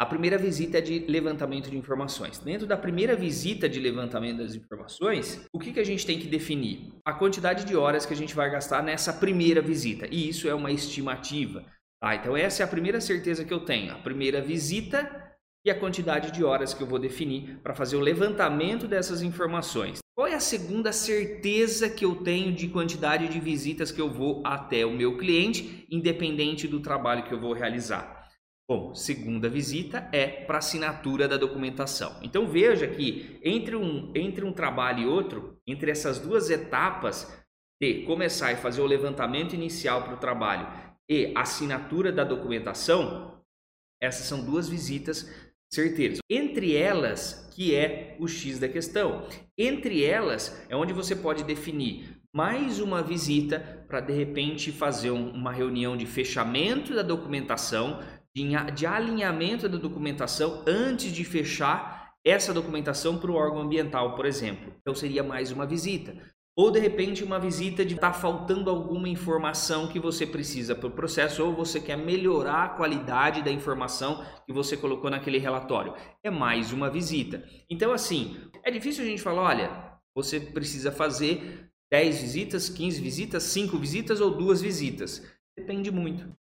A primeira visita é de levantamento de informações. Dentro da primeira visita de levantamento das informações, o que, que a gente tem que definir? A quantidade de horas que a gente vai gastar nessa primeira visita. E isso é uma estimativa. Tá? Então, essa é a primeira certeza que eu tenho. A primeira visita e a quantidade de horas que eu vou definir para fazer o levantamento dessas informações. Qual é a segunda certeza que eu tenho de quantidade de visitas que eu vou até o meu cliente, independente do trabalho que eu vou realizar? Bom, segunda visita é para assinatura da documentação. Então veja que entre um, entre um trabalho e outro, entre essas duas etapas de começar e fazer o levantamento inicial para o trabalho e assinatura da documentação, essas são duas visitas certeiras. Entre elas, que é o X da questão. Entre elas é onde você pode definir mais uma visita para de repente fazer uma reunião de fechamento da documentação de, alinhamento da documentação antes de fechar essa documentação para o órgão ambiental, por exemplo. Então seria mais uma visita. Ou de repente uma visita de tá faltando alguma informação que você precisa para o processo, ou você quer melhorar a qualidade da informação que você colocou naquele relatório. É mais uma visita. Então, assim, é difícil a gente falar, olha, você precisa fazer 10 visitas, 15 visitas, 5 visitas ou duas visitas. Depende muito.